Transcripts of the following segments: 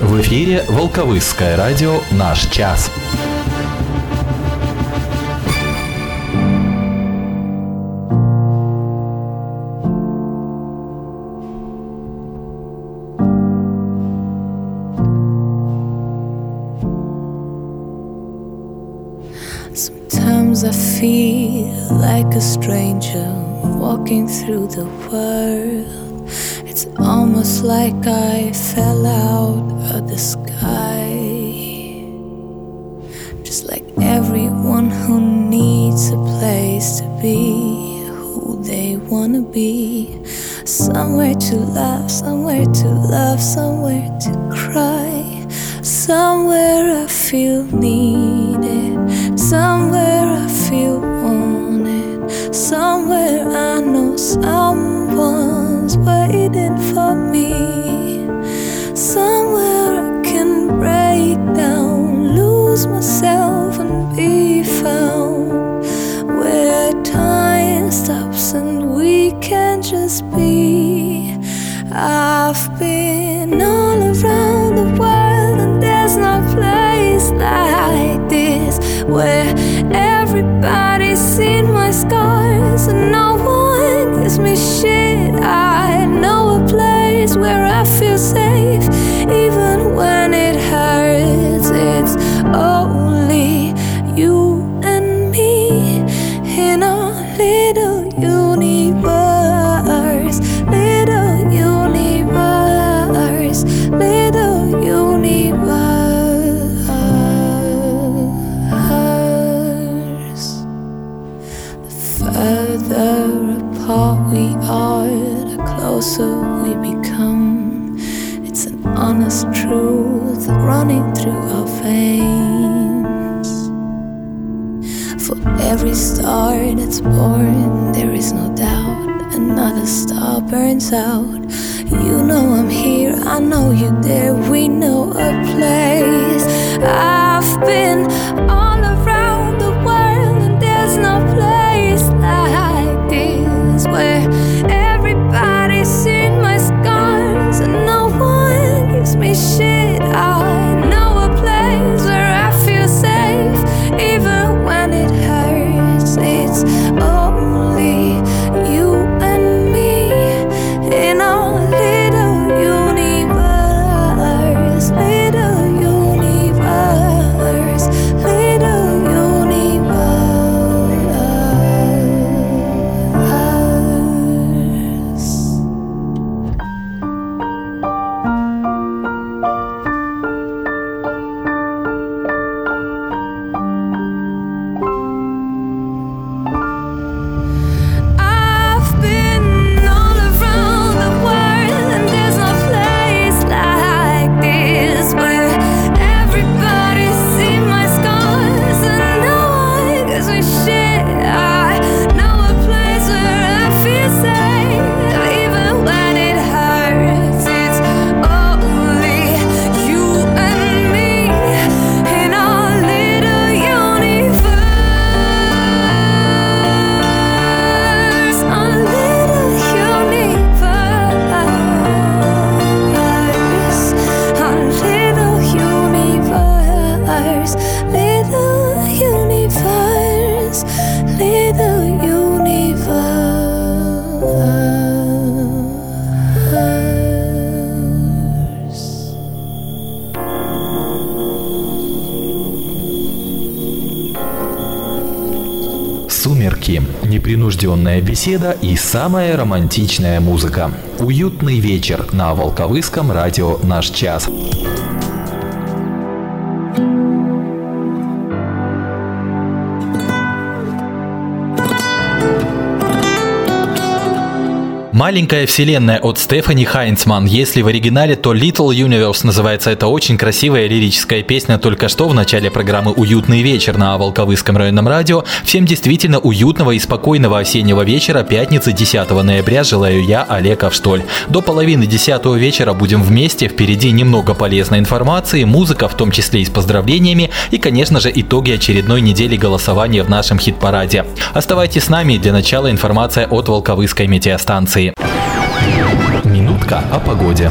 В эфире Волковысское радио «Наш час». Sometimes I feel like a stranger walking through the world. Almost like I fell out of the sky. Just like everyone who needs a place to be who they wanna be. Somewhere to laugh, somewhere to love, somewhere to cry. Somewhere I feel needed, somewhere I feel wanted, somewhere I know for me. Непринужденная беседа и самая романтичная музыка. Уютный вечер на Волковыском радио «Наш час». Маленькая вселенная от Стефани Хайнцман. Если в оригинале, то Little Universe называется эта очень красивая лирическая песня только что в начале программы «Уютный вечер» на Волковыском районном радио. Всем действительно уютного и спокойного осеннего вечера пятницы 10 ноября желаю я, Олег Авштоль. До половины 10 вечера будем вместе, впереди немного полезной информации, музыка, в том числе и с поздравлениями, и, конечно же, итоги очередной недели голосования в нашем хит-параде. Оставайтесь с нами, для начала информация от Волковыской метеостанции. Минутка о погоде.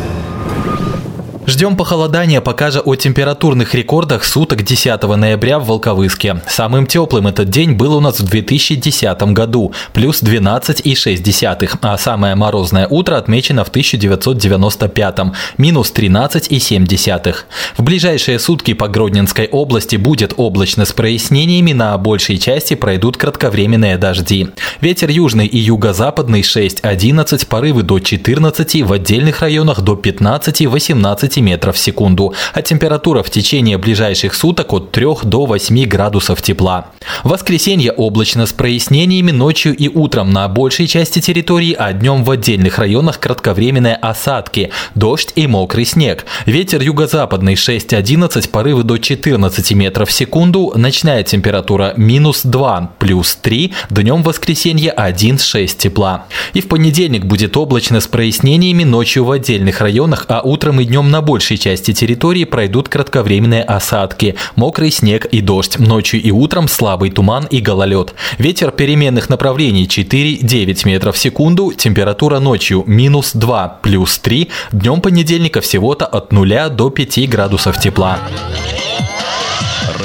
Ждем похолодания пока же о температурных рекордах суток 10 ноября в Волковыске. Самым теплым этот день был у нас в 2010 году, плюс 12,6, а самое морозное утро отмечено в 1995, минус 13,7. В ближайшие сутки по Гродненской области будет облачно с прояснениями, на большей части пройдут кратковременные дожди. Ветер южный и юго-западный 6-11, порывы до 14, в отдельных районах до 15-18 метров в секунду, а температура в течение ближайших суток от 3 до 8 градусов тепла. В воскресенье облачно с прояснениями ночью и утром на большей части территории, а днем в отдельных районах кратковременные осадки, дождь и мокрый снег. Ветер юго-западный 6-11, порывы до 14 метров в секунду, ночная температура минус 2, плюс 3, днем в воскресенье 1-6 тепла. И в понедельник будет облачно с прояснениями ночью в отдельных районах, а утром и днем на большей части территории пройдут кратковременные осадки, мокрый снег и дождь. Ночью и утром слабый туман и гололед. Ветер переменных направлений 4-9 метров в секунду, температура ночью минус 2, плюс 3, днем понедельника всего-то от 0 до 5 градусов тепла.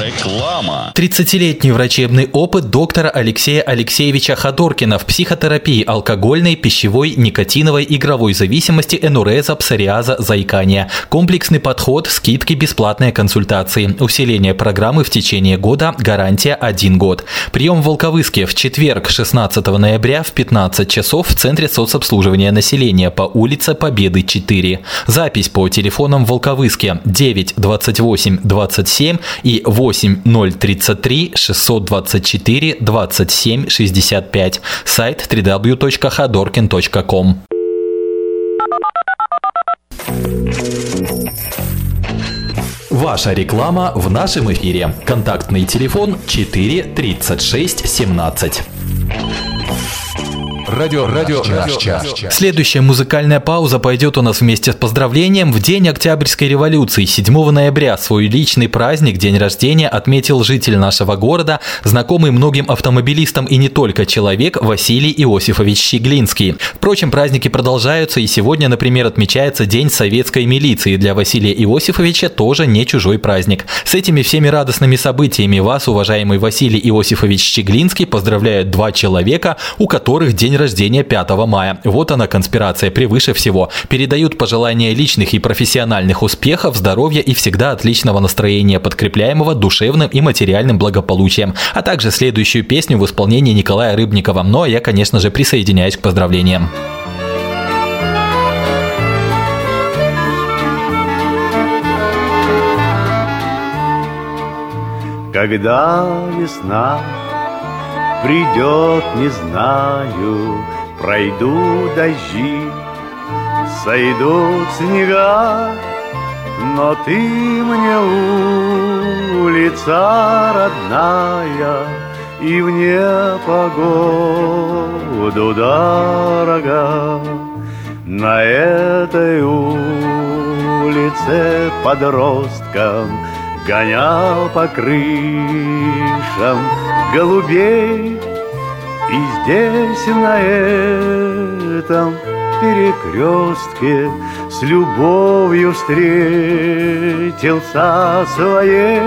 Реклама. 30-летний врачебный опыт доктора Алексея Алексеевича Ходоркина в психотерапии алкогольной, пищевой, никотиновой, игровой зависимости, энуреза, псориаза, заикания. Комплексный подход, скидки, бесплатные консультации. Усиление программы в течение года, гарантия 1 год. Прием в Волковыске в четверг, 16 ноября в 15 часов в Центре соцобслуживания населения по улице Победы 4. Запись по телефонам в Волковыске 9 28 27 и 8 033 624 27 65. Сайт www.hadorkin.com. Ваша реклама в нашем эфире. Контактный телефон 4 36 17. Радио, радио, наш час. Следующая музыкальная пауза пойдет у нас вместе с поздравлением. В день Октябрьской революции, 7 ноября, свой личный праздник, день рождения, отметил житель нашего города, знакомый многим автомобилистам и не только человек, Василий Иосифович Щеглинский. Впрочем, праздники продолжаются, и сегодня, например, отмечается День советской милиции. Для Василия Иосифовича тоже не чужой праздник. С этими всеми радостными событиями вас, уважаемый Василий Иосифович Щеглинский, поздравляют два человека, у которых день день рождения 5 мая. Вот она конспирация превыше всего. Передают пожелания личных и профессиональных успехов, здоровья и всегда отличного настроения, подкрепляемого душевным и материальным благополучием. А также следующую песню в исполнении Николая Рыбникова. Ну а я, конечно же, присоединяюсь к поздравлениям. Когда весна придет, не знаю, Пройду дожди, сойдут снега, Но ты мне улица родная И вне погоду дорога. На этой улице подросткам Гонял по крышам голубей. И здесь на этом перекрестке С любовью встретился своей.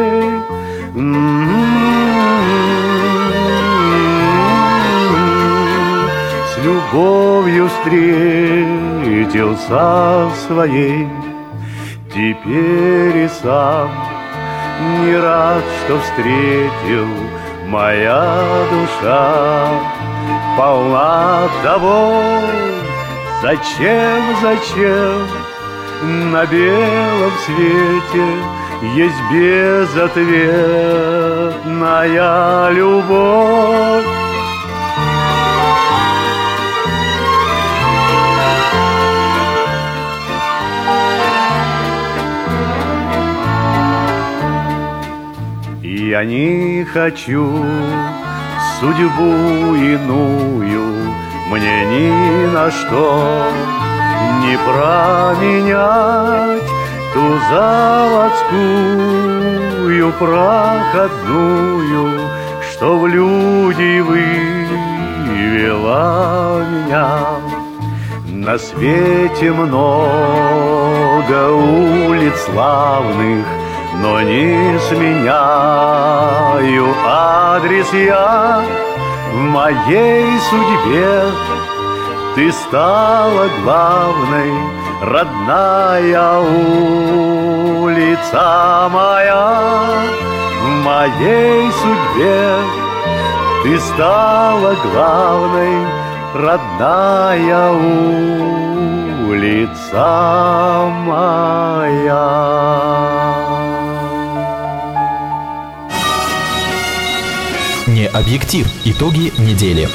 С любовью встретился своей. Теперь и сам не рад, что встретил моя душа полна того, зачем, зачем на белом свете есть безответная любовь. Я не хочу судьбу иную. Мне ни на что не променять Ту заводскую проходную Что в люди вывела меня. На свете много улиц славных, но не сменяю адрес я в моей судьбе. Ты стала главной, родная улица моя в моей судьбе. Ты стала главной, родная улица моя. Объектив. Итоги недели.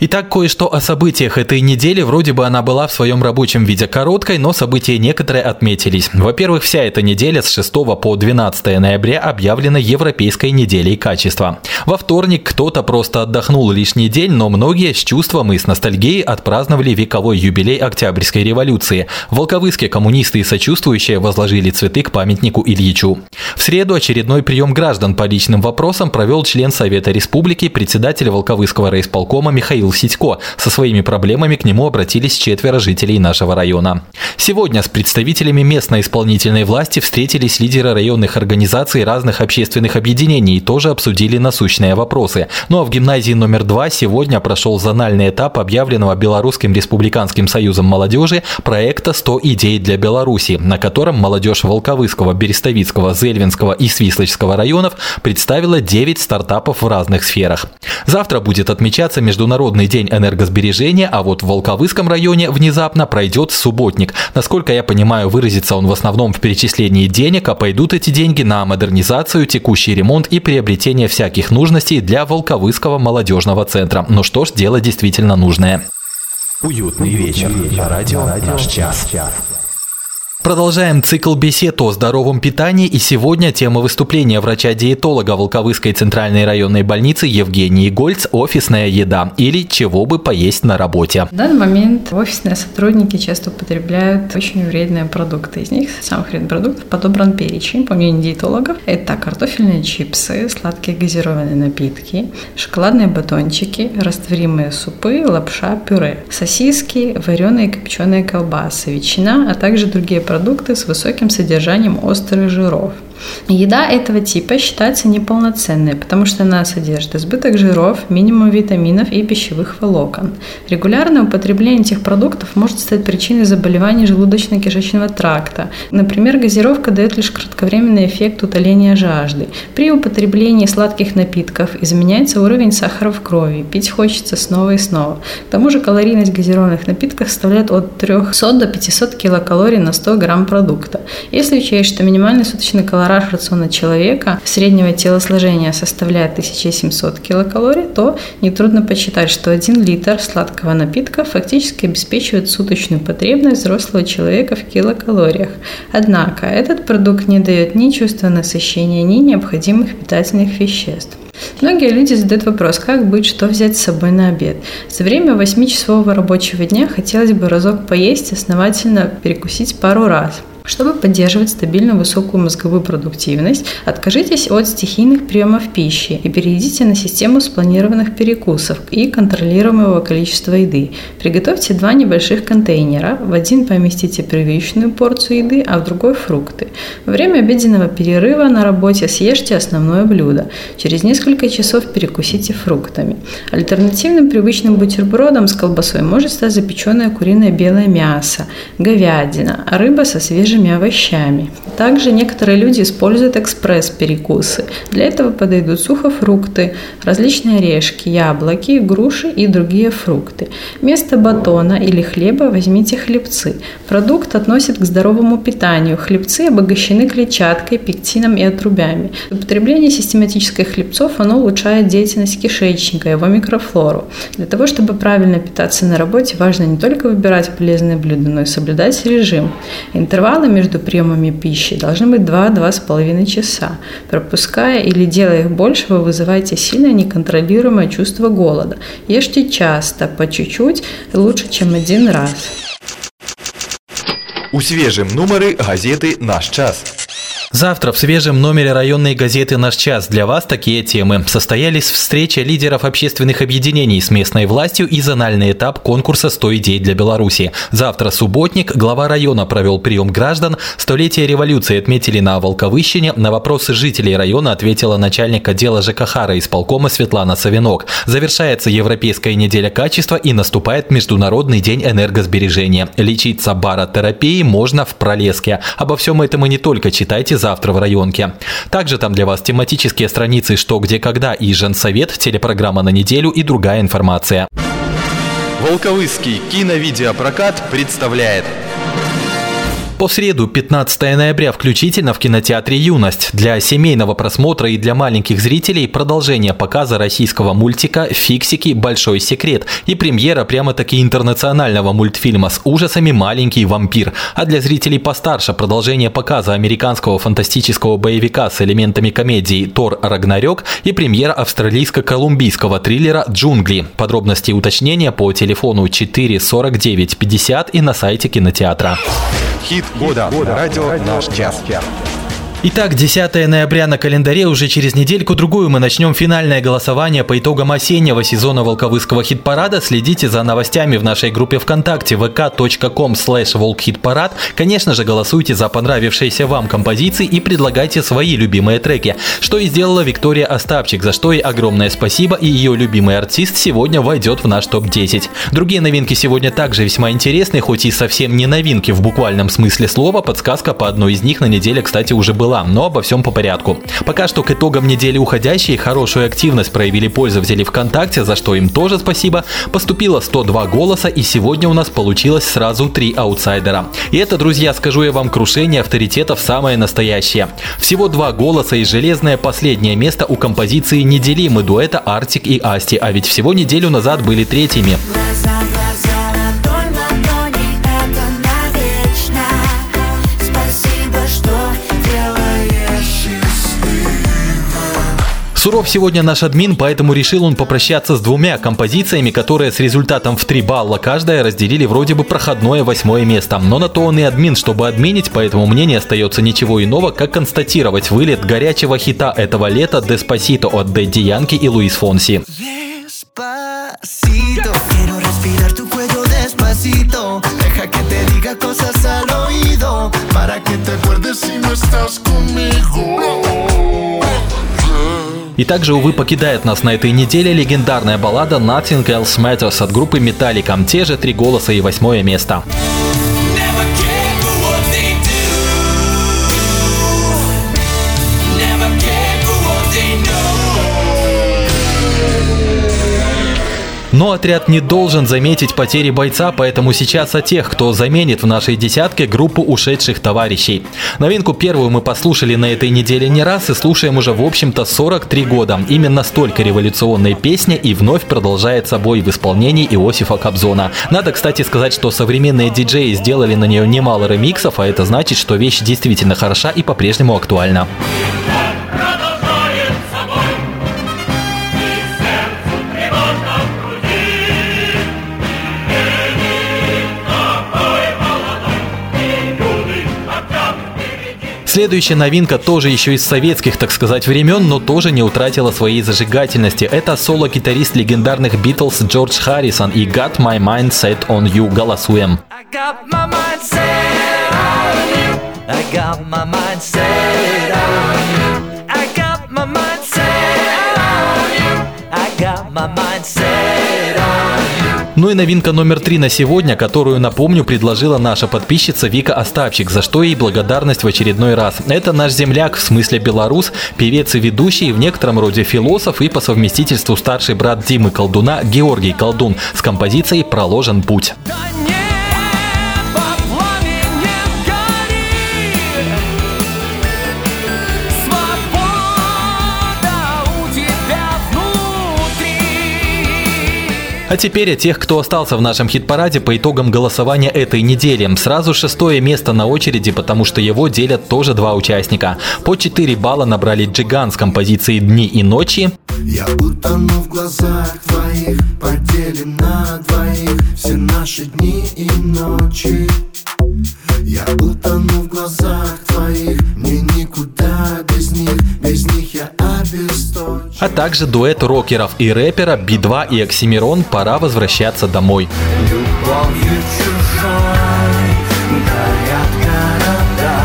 Итак, кое-что о событиях этой недели. Вроде бы она была в своем рабочем виде короткой, но события некоторые отметились. Во-первых, вся эта неделя с 6 по 12 ноября объявлена Европейской неделей качества. Во вторник кто-то просто отдохнул лишний день, но многие с чувством и с ностальгией отпраздновали вековой юбилей Октябрьской революции. В Волковыске коммунисты и сочувствующие возложили цветы к памятнику Ильичу. В среду очередной прием граждан по личным вопросам провел член Совета Республики, председатель Волковыского райисполкома Михаил Михаил Сидько. Со своими проблемами к нему обратились четверо жителей нашего района. Сегодня с представителями местной исполнительной власти встретились лидеры районных организаций разных общественных объединений и тоже обсудили насущные вопросы. Ну а в гимназии номер два сегодня прошел зональный этап объявленного Белорусским республиканским союзом молодежи проекта «100 идей для Беларуси», на котором молодежь Волковыского, Берестовицкого, Зельвинского и Свислочского районов представила 9 стартапов в разных сферах. Завтра будет отмечаться Международный Международный день энергосбережения, а вот в Волковыском районе внезапно пройдет субботник. Насколько я понимаю, выразится он в основном в перечислении денег, а пойдут эти деньги на модернизацию, текущий ремонт и приобретение всяких нужностей для Волковыского молодежного центра. Ну что ж, дело действительно нужное. Уютный вечер. На радио «Наш час». Продолжаем цикл бесед о здоровом питании и сегодня тема выступления врача-диетолога Волковыской центральной районной больницы Евгении Гольц «Офисная еда» или «Чего бы поесть на работе». В данный момент офисные сотрудники часто употребляют очень вредные продукты. Из них самых вредных продуктов подобран перечень, по мнению диетологов. Это картофельные чипсы, сладкие газированные напитки, шоколадные батончики, растворимые супы, лапша, пюре, сосиски, вареные и копченые колбасы, ветчина, а также другие продукты с высоким содержанием острых жиров – Еда этого типа считается неполноценной, потому что она содержит избыток жиров, минимум витаминов и пищевых волокон. Регулярное употребление этих продуктов может стать причиной заболеваний желудочно-кишечного тракта. Например, газировка дает лишь кратковременный эффект утоления жажды. При употреблении сладких напитков изменяется уровень сахара в крови, пить хочется снова и снова. К тому же калорийность газированных напитков составляет от 300 до 500 килокалорий на 100 грамм продукта. Если учесть, что минимальный суточный калорий калораж рациона человека среднего телосложения составляет 1700 килокалорий, то нетрудно посчитать, что 1 литр сладкого напитка фактически обеспечивает суточную потребность взрослого человека в килокалориях. Однако этот продукт не дает ни чувства насыщения, ни необходимых питательных веществ. Многие люди задают вопрос, как быть, что взять с собой на обед. За время 8-часового рабочего дня хотелось бы разок поесть, основательно перекусить пару раз. Чтобы поддерживать стабильную высокую мозговую продуктивность, откажитесь от стихийных приемов пищи и перейдите на систему спланированных перекусов и контролируемого количества еды. Приготовьте два небольших контейнера. В один поместите привычную порцию еды, а в другой – фрукты. Во время обеденного перерыва на работе съешьте основное блюдо. Через несколько часов перекусите фруктами. Альтернативным привычным бутербродом с колбасой может стать запеченное куриное белое мясо, говядина, рыба со свежим свежими овощами. Также некоторые люди используют экспресс-перекусы. Для этого подойдут сухофрукты, различные орешки, яблоки, груши и другие фрукты. Вместо батона или хлеба возьмите хлебцы. Продукт относит к здоровому питанию. Хлебцы обогащены клетчаткой, пектином и отрубями. Употребление систематических хлебцов оно улучшает деятельность кишечника, его микрофлору. Для того, чтобы правильно питаться на работе, важно не только выбирать полезные блюда, но и соблюдать режим. Интервалы между приемами пищи должны быть 2-2,5 часа. Пропуская или делая их больше, вы вызываете сильное неконтролируемое чувство голода. Ешьте часто, по чуть-чуть, лучше, чем один раз. У свежым нумары газеты «Наш час». Завтра в свежем номере районной газеты «Наш час» для вас такие темы. Состоялись встреча лидеров общественных объединений с местной властью и зональный этап конкурса «100 идей для Беларуси». Завтра субботник, глава района провел прием граждан, столетие революции отметили на Волковыщине, на вопросы жителей района ответила начальник отдела ЖКХ исполкома Светлана Савинок. Завершается Европейская неделя качества и наступает Международный день энергосбережения. Лечиться баротерапией можно в Пролеске. Обо всем этом и не только читайте завтра в районке. Также там для вас тематические страницы «Что, где, когда» и «Женсовет», телепрограмма на неделю и другая информация. Волковыский киновидеопрокат представляет по среду, 15 ноября включительно в кинотеатре «Юность». Для семейного просмотра и для маленьких зрителей продолжение показа российского мультика «Фиксики. Большой секрет» и премьера прямо-таки интернационального мультфильма с ужасами «Маленький вампир». А для зрителей постарше продолжение показа американского фантастического боевика с элементами комедии «Тор Рагнарёк» и премьера австралийско-колумбийского триллера «Джунгли». Подробности и уточнения по телефону 4 49 50 и на сайте кинотеатра. Хит года. года. Радио «Наш час». Итак, 10 ноября на календаре, уже через недельку-другую мы начнем финальное голосование по итогам осеннего сезона Волковыского хит-парада. Следите за новостями в нашей группе ВКонтакте vk.com slash волкхитпарад. Конечно же, голосуйте за понравившиеся вам композиции и предлагайте свои любимые треки, что и сделала Виктория Остапчик, за что ей огромное спасибо, и ее любимый артист сегодня войдет в наш топ-10. Другие новинки сегодня также весьма интересны, хоть и совсем не новинки в буквальном смысле слова, подсказка по одной из них на неделе, кстати, уже была была, но обо всем по порядку. Пока что к итогам недели уходящей хорошую активность проявили пользователи ВКонтакте, за что им тоже спасибо. Поступило 102 голоса и сегодня у нас получилось сразу три аутсайдера. И это, друзья, скажу я вам, крушение авторитетов самое настоящее. Всего два голоса и железное последнее место у композиции неделимы дуэта Артик и Асти, а ведь всего неделю назад были третьими. Суров сегодня наш админ, поэтому решил он попрощаться с двумя композициями, которые с результатом в 3 балла каждая разделили вроде бы проходное восьмое место. Но на то он и админ, чтобы админить, поэтому мне не остается ничего иного, как констатировать вылет горячего хита этого лета «Деспасито» от Дэдди Янки и Луис Фонси. para que te acuerdes si no estás conmigo. И также, увы, покидает нас на этой неделе легендарная баллада Nothing Else Matters от группы Metallica. Те же три голоса и восьмое место. Но отряд не должен заметить потери бойца, поэтому сейчас о тех, кто заменит в нашей десятке группу ушедших товарищей. Новинку первую мы послушали на этой неделе не раз и слушаем уже в общем-то 43 года. Именно столько революционной песни и вновь продолжает собой в исполнении Иосифа Кобзона. Надо, кстати, сказать, что современные диджеи сделали на нее немало ремиксов, а это значит, что вещь действительно хороша и по-прежнему актуальна. Следующая новинка тоже еще из советских, так сказать, времен, но тоже не утратила своей зажигательности. Это соло-гитарист легендарных Битлз Джордж Харрисон и Got My Mind Set On You. Голосуем. I got my mind set on you. I got my mind set. Ну и новинка номер три на сегодня, которую, напомню, предложила наша подписчица Вика Остапчик, за что ей благодарность в очередной раз. Это наш земляк, в смысле белорус, певец и ведущий, в некотором роде философ и по совместительству старший брат Димы Колдуна Георгий Колдун с композицией «Проложен путь». А теперь о тех, кто остался в нашем хит-параде по итогам голосования этой недели. Сразу шестое место на очереди, потому что его делят тоже два участника. По 4 балла набрали Джиган с композицией «Дни и ночи». Я утону в глазах твоих, поделим на двоих все наши дни и ночи. Я утону в глазах твоих Мне никуда без них Без них я обесточен. А также дуэт рокеров и рэпера Би-2 и Оксимирон «Пора возвращаться домой» Любовью чужой горят города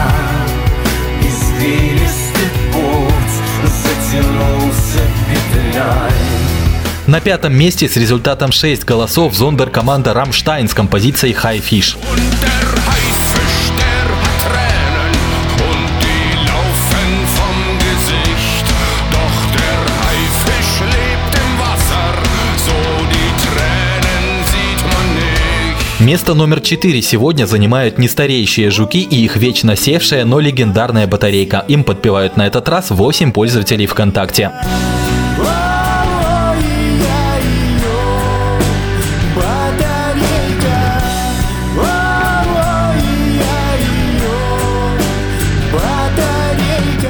Извилистый путь затянулся петлей. На пятом месте с результатом 6 голосов зондер команда «Рамштайн» с композицией «High Fish». Место номер 4 сегодня занимают нестареющие жуки и их вечно севшая, но легендарная батарейка. Им подпевают на этот раз 8 пользователей ВКонтакте.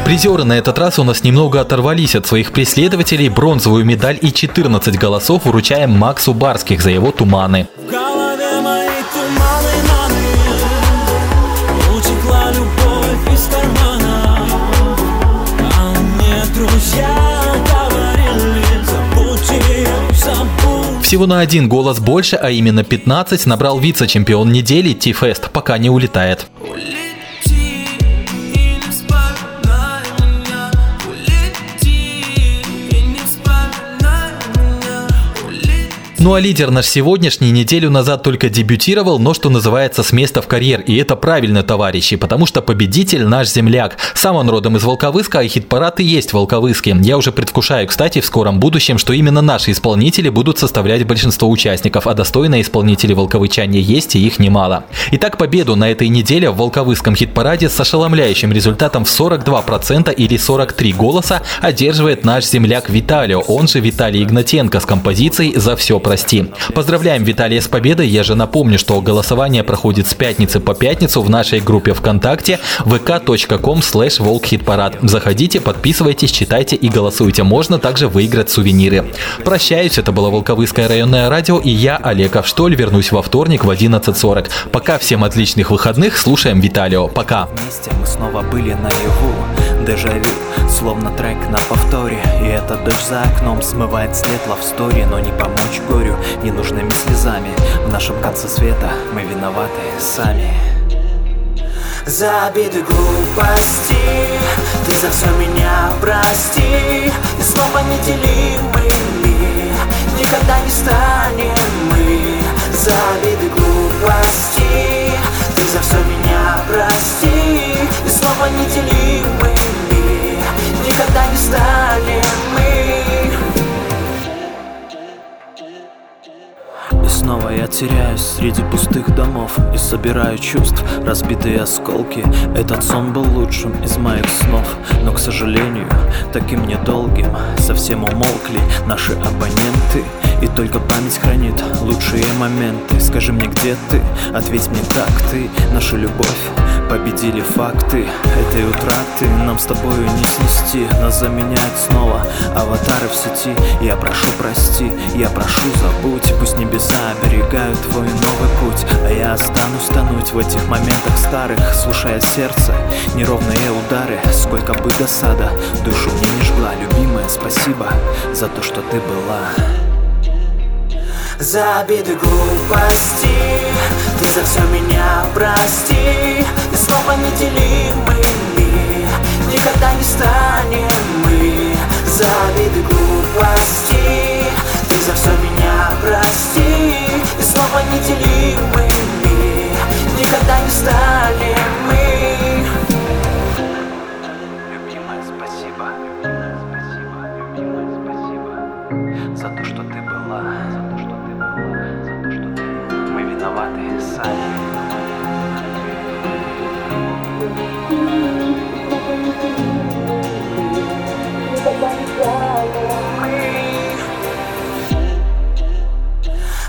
Призеры на этот раз у нас немного оторвались от своих преследователей. Бронзовую медаль и 14 голосов вручаем Максу Барских за его «Туманы». В Всего на один голос больше, а именно 15, набрал вице-чемпион недели Ти-Фест, пока не улетает. Ну а лидер наш сегодняшний неделю назад только дебютировал, но что называется с места в карьер. И это правильно, товарищи, потому что победитель наш земляк. Сам он родом из Волковыска, а хит-парад и есть Волковыске. Я уже предвкушаю, кстати, в скором будущем, что именно наши исполнители будут составлять большинство участников, а достойные исполнители волковычане есть и их немало. Итак, победу на этой неделе в Волковыском хит-параде с ошеломляющим результатом в 42% или 43 голоса одерживает наш земляк Виталио, он же Виталий Игнатенко с композицией «За все прости». Поздравляем Виталия с победой. Я же напомню, что голосование проходит с пятницы по пятницу в нашей группе ВКонтакте vk.com slash волкхитпарад. Заходите, подписывайтесь, читайте и голосуйте. Можно также выиграть сувениры. Прощаюсь, это было Волковыское районное радио и я, Олег Авштоль, вернусь во вторник в 11.40. Пока всем отличных выходных, слушаем Виталио. Пока. Вместе мы снова были наяву Дежавю, словно трек на повторе И эта дождь за окном смывает след лавстори Но не помочь горю ненужными слезами. В нашем конце света мы виноваты сами. За обиды глупости Ты за все меня прости. И снова неделимы мир Никогда не станем мы. За обиды глупости Ты за все меня прости. И снова неделимы Никогда не станем мы. И снова я теряюсь среди пустых домов И собираю чувств, разбитые осколки. Этот сон был лучшим из моих снов Но, к сожалению, таким недолгим Совсем умолкли наши абоненты И только память хранит лучшие моменты. Скажи мне, где ты? Ответь мне, как ты? Наша любовь. Победили факты Этой утраты. Нам с тобою не снести. Нас заменяют снова аватары в сети. Я прошу прости, я прошу забудь. Пусть небеса оберегают твой новый путь. А я останусь тонуть в этих моментах старых. Слушая сердце, неровные удары. Сколько бы досада душу мне не жгла. Любимая, спасибо за то, что ты была За обиды глупости. Ты за все меня прости. И снова неделимы мир Никогда не станем мы За обиды глупости. Ты за все меня прости. И снова неделимы мир Никогда не станем мы. Любимая, спасибо. Любимая, спасибо. За то, что ты была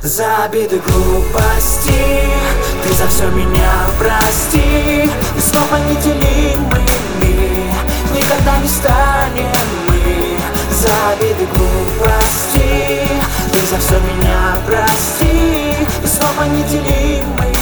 За обиды глупости Ты за все меня прости. И снова неделимыми Никогда не станем мы. За обиды глупости Ты за все меня прости. Мама нам неделимой